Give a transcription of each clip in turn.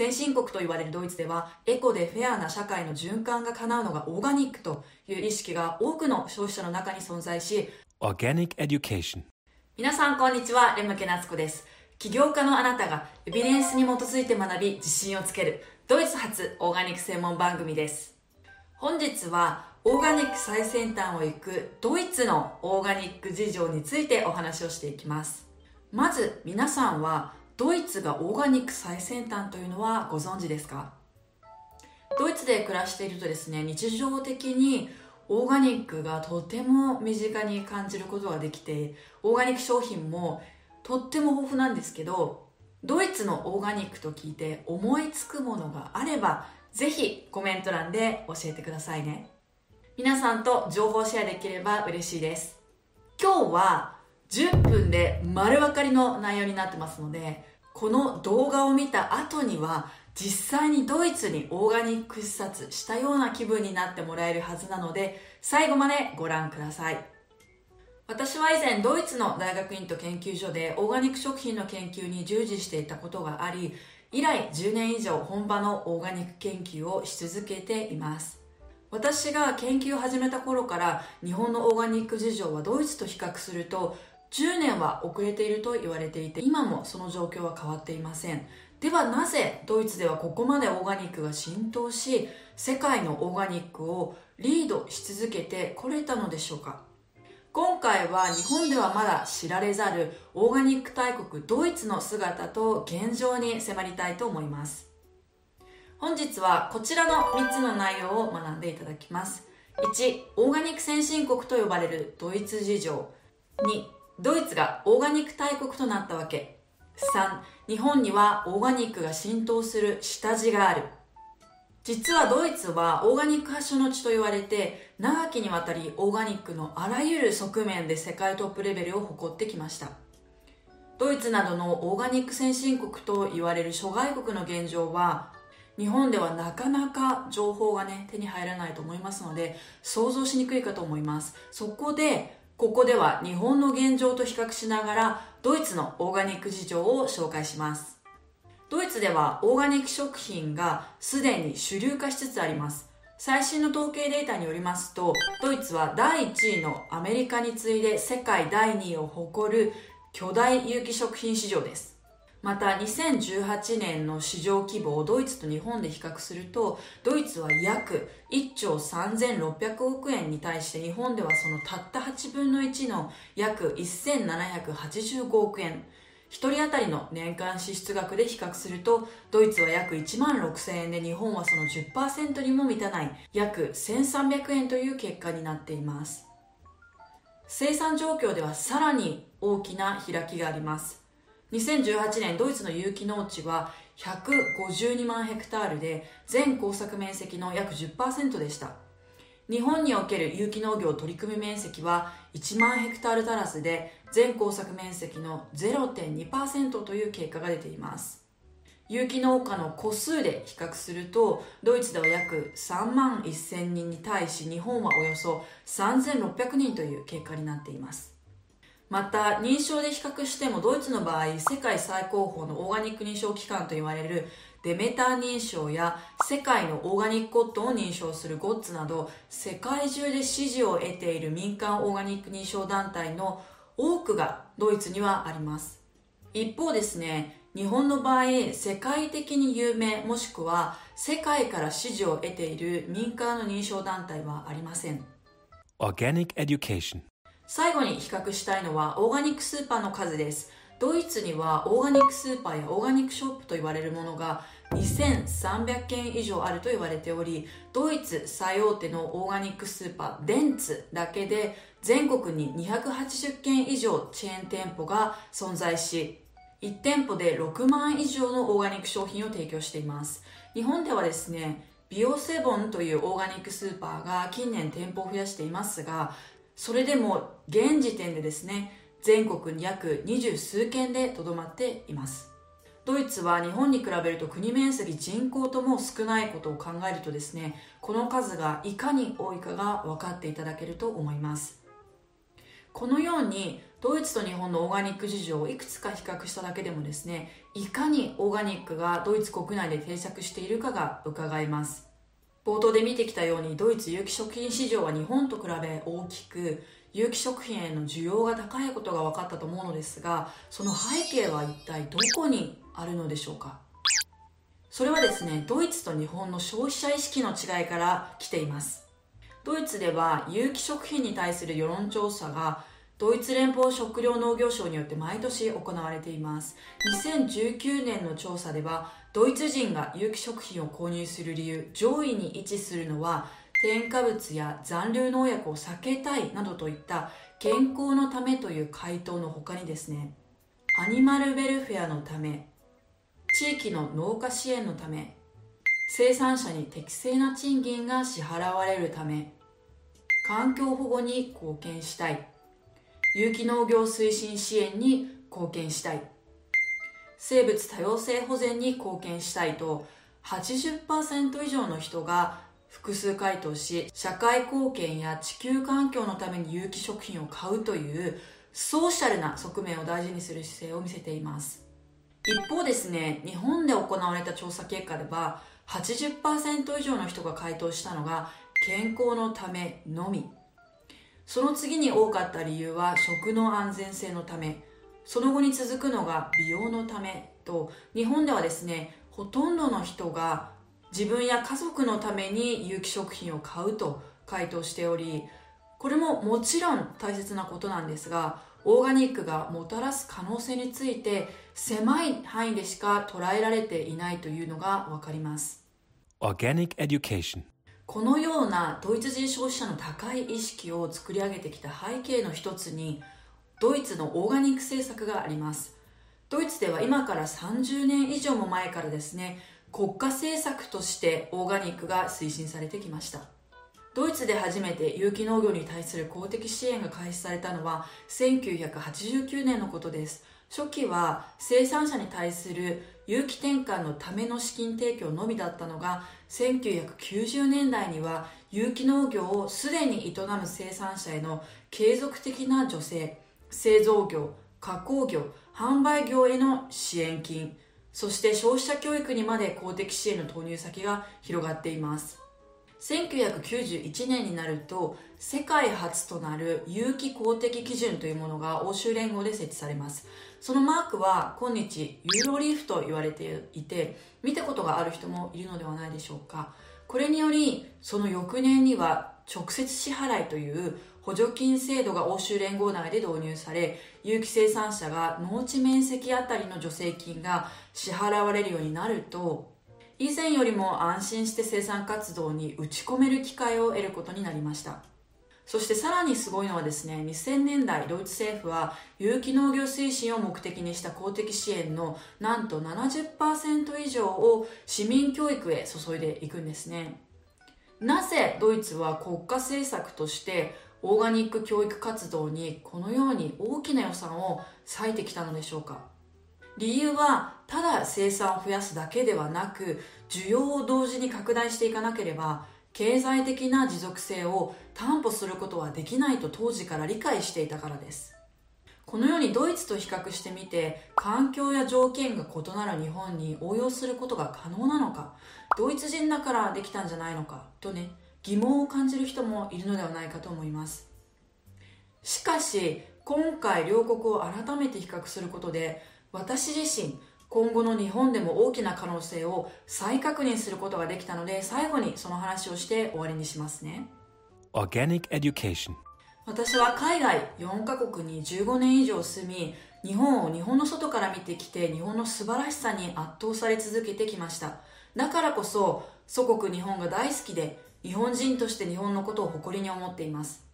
先進国と言われるドイツではエコでフェアな社会の循環が叶うのがオーガニックという意識が多くの消費者の中に存在し Organic Education. 皆さんこんにちはレムケナツコです。起業家のあなたがエビデンスに基づいて学び自信をつけるドイツ発オーガニック専門番組です。本日はオーガニック最先端を行くドイツのオーガニック事情についてお話をしていきます。まず皆さんはドイツがオーガニック最先端というのはご存知ですか？ドイツで暮らしているとですね日常的にオーガニックがとても身近に感じることができてオーガニック商品もとっても豊富なんですけどドイツのオーガニックと聞いて思いつくものがあればぜひコメント欄で教えてくださいね。皆さんと情報シェアできれば嬉しいです。今日は10分で丸分かりの内容になってますのでこの動画を見た後には実際にドイツにオーガニック視察したような気分になってもらえるはずなので最後までご覧ください。私は以前ドイツの大学院と研究所でオーガニック食品の研究に従事していたことがあり以来10年以上本場のオーガニック研究をし続けています。私が研究を始めた頃から日本のオーガニック事情はドイツと比較すると10年は遅れていると言われていて今もその状況は変わっていません。ではなぜドイツではここまでオーガニックが浸透し世界のオーガニックをリードし続けてこれたのでしょうか。今回は日本ではまだ知られざるオーガニック大国ドイツの姿と現状に迫りたいと思います。本日はこちらの3つの内容を学んでいただきます。1オーガニック先進国と呼ばれるドイツ事情。2ドイツがオーガニック大国となったわけ。3日本にはオーガニックが浸透する下地がある。実はドイツはオーガニック発祥の地と言われて長きにわたりオーガニックのあらゆる側面で世界トップレベルを誇ってきました。ドイツなどのオーガニック先進国と言われる諸外国の現状は日本ではなかなか情報がね手に入らないと思いますので想像しにくいかと思います。そこでここでは日本の現状と比較しながらドイツのオーガニック事情を紹介します。ドイツではオーガニック食品がすでに主流化しつつあります。最新の統計データによりますとドイツは第1位のアメリカに次いで世界第2位を誇る巨大有機食品市場です。また2018年の市場規模をドイツと日本で比較するとドイツは約1兆3600億円に対して日本ではそのたった8分の1の約1785億円。1人当たりの年間支出額で比較するとドイツは約1万6000円で日本はその10%にも満たない約1300円という結果になっています。生産状況ではさらに大きな開きがあります。2018年ドイツの有機農地は152万ヘクタールで全耕作面積の約10%でした。日本における有機農業取り組み面積は1万ヘクタール足らずで全耕作面積の0.2%という結果が出ています。有機農家の個数で比較するとドイツでは約3万1000人に対し日本はおよそ3600人という結果になっています。また認証で比較してもドイツの場合世界最高峰のオーガニック認証機関と言われるデメター認証や世界のオーガニックコットンを認証するゴッツなど世界中で支持を得ている民間オーガニック認証団体の多くがドイツにはあります。一方ですね日本の場合世界的に有名もしくは世界から支持を得ている民間の認証団体はありません。Organic Education. 最後に比較したいのはオーガニックスーパーの数です。ドイツにはオーガニックスーパーやオーガニックショップと言われるものが2300件以上あると言われておりドイツ最大手のオーガニックスーパーデンツだけで全国に280件以上チェーン店舗が存在し1店舗で6万以上のオーガニック商品を提供しています。日本ではですねビオセボンというオーガニックスーパーが近年店舗を増やしていますがそれでも現時点でですね全国に約二十数件でとどまっています。ドイツは日本に比べると国面積人口とも少ないことを考えるとですねこの数がいかに多いかが分かっていただけると思います。このようにドイツと日本のオーガニック事情をいくつか比較しただけでもですねいかにオーガニックがドイツ国内で定着しているかが伺えます。冒頭で見てきたようにドイツ有機食品市場は日本と比べ大きく有機食品への需要が高いことが分かったと思うのですがその背景は一体どこにあるのでしょうか？それはですねドイツと日本の消費者意識の違いから来ています。ドイツでは有機食品に対する世論調査がドイツ連邦食糧農業省によって毎年行われています。2019年の調査ではドイツ人が有機食品を購入する理由上位に位置するのは添加物や残留農薬を避けたいなどといった健康のためという回答の他にですねアニマルウェルフェアのため地域の農家支援のため生産者に適正な賃金が支払われるため環境保護に貢献したい。有機農業推進支援に貢献したい。生物多様性保全に貢献したいと80%以上の人が複数回答し社会貢献や地球環境のために有機食品を買うというソーシャルな側面を大事にする姿勢を見せています。一方ですね日本で行われた調査結果では80%以上の人が回答したのが健康のためのみ。その次に多かった理由は食の安全性のため。その後に続くのが美容のためと。日本ではですねほとんどの人が自分や家族のために有機食品を買うと回答しておりこれももちろん大切なことなんですがオーガニックがもたらす可能性について狭い範囲でしか捉えられていないというのがわかります。Organic Education. このようなドイツ人消費者の高い意識を作り上げてきた背景の一つにドイツのオーガニック政策があります。ドイツでは今から30年以上も前からですね国家政策としてオーガニックが推進されてきました。ドイツで初めて有機農業に対する公的支援が開始されたのは1989年のことです。初期は生産者に対する有機転換のための資金提供のみだったのが1990年代には有機農業をすでに営む生産者への継続的な助成製造業加工業販売業への支援金そして消費者教育にまで公的支援の投入先が広がっています。1991年になると世界初となる有機公的基準というものが欧州連合で設置されます。そのマークは今日ユーロリーフと言われていて見たことがある人もいるのではないでしょうか。これによりその翌年には直接支払いという補助金制度が欧州連合内で導入され有機生産者が農地面積あたりの助成金が支払われるようになると以前よりも安心して生産活動に打ち込める機会を得ることになりました。そしてさらにすごいのはですね2000年代ドイツ政府は有機農業推進を目的にした公的支援のなんと70%以上を市民教育へ注いでいくんですね。なぜドイツは国家政策としてオーガニック教育活動にこのように大きな予算を割いてきたのでしょうか？理由はただ生産を増やすだけではなく需要を同時に拡大していかなければ経済的な持続性を担保することはできないと当時から理解していたからです。このようにドイツと比較してみて環境や条件が異なる日本に応用することが可能なのかドイツ人だからできたんじゃないのかとね疑問を感じる人もいるのではないかと思います。しかし今回両国を改めて比較することで私自身今後の日本でも大きな可能性を再確認することができたので最後にその話をして終わりにしますね。Organic Education. 私は海外4カ国に15年以上住み日本を日本の外から見てきて日本の素晴らしさに圧倒され続けてきました。だからこそ祖国日本が大好きで日本人として日本のことを誇りに思っています。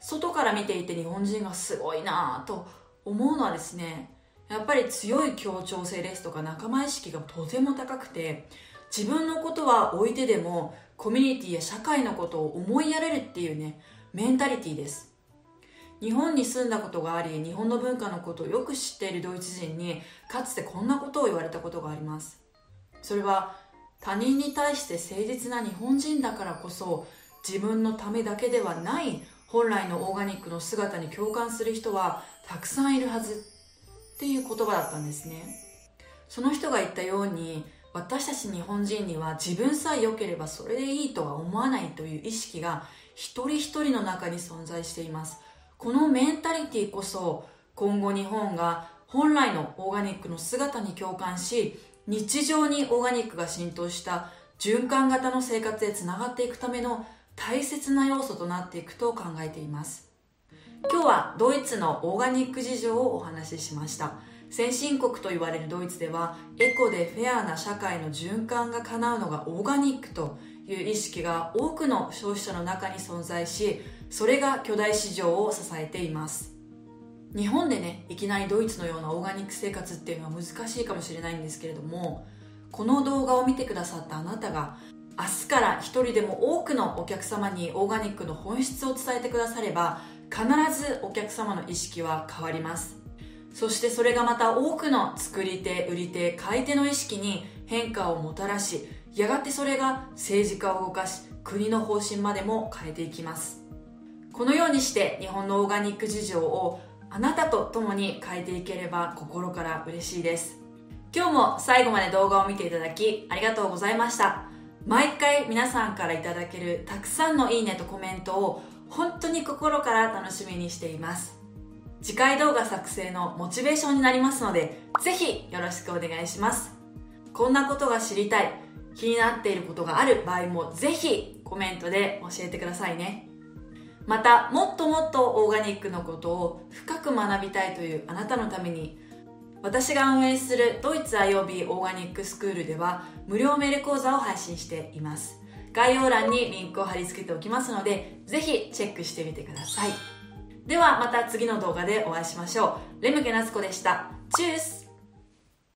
外から見ていて日本人がすごいなぁと思うのはですねやっぱり強い協調性ですとか仲間意識がとても高くて自分のことは置いてでもコミュニティや社会のことを思いやれるっていうねメンタリティです。日本に住んだことがあり日本の文化のことをよく知っているドイツ人にかつてこんなことを言われたことがあります。それは他人に対して誠実な日本人だからこそ自分のためだけではない本来のオーガニックの姿に共感する人はたくさんいるはず。っていう言葉だったんですね。その人が言ったように私たち日本人には自分さえ良ければそれでいいとは思わないという意識が一人一人の中に存在しています。このメンタリティこそ今後日本が本来のオーガニックの姿に共感し日常にオーガニックが浸透した循環型の生活へつながっていくための大切な要素となっていくと考えています。今日はドイツのオーガニック事情をお話ししました。先進国と言われるドイツではエコでフェアな社会の循環が叶うのがオーガニックという意識が多くの消費者の中に存在しそれが巨大市場を支えています。日本でねいきなりドイツのようなオーガニック生活っていうのは難しいかもしれないんですけれどもこの動画を見てくださったあなたが明日から一人でも多くのお客様にオーガニックの本質を伝えてくだされば必ずお客様の意識は変わります。そしてそれがまた多くの作り手売り手買い手の意識に変化をもたらしやがてそれが政治家を動かし国の方針までも変えていきます。このようにして日本のオーガニック事情をあなたと共に変えていければ心から嬉しいです。今日も最後まで動画を見ていただきありがとうございました。毎回皆さんからいただけるたくさんのいいねとコメントを本当に心から楽しみにしています。次回動画作成のモチベーションになりますのでぜひよろしくお願いします。こんなことが知りたい気になっていることがある場合もぜひコメントで教えてくださいね。またもっともっとオーガニックのことを深く学びたいというあなたのために私が運営するドイツ IOB オーガニックスクールでは無料メール講座を配信しています。概要欄にリンクを貼り付けておきますのでぜひチェックしてみてください。ではまた次の動画でお会いしましょう。レムケナツコでした。チュース。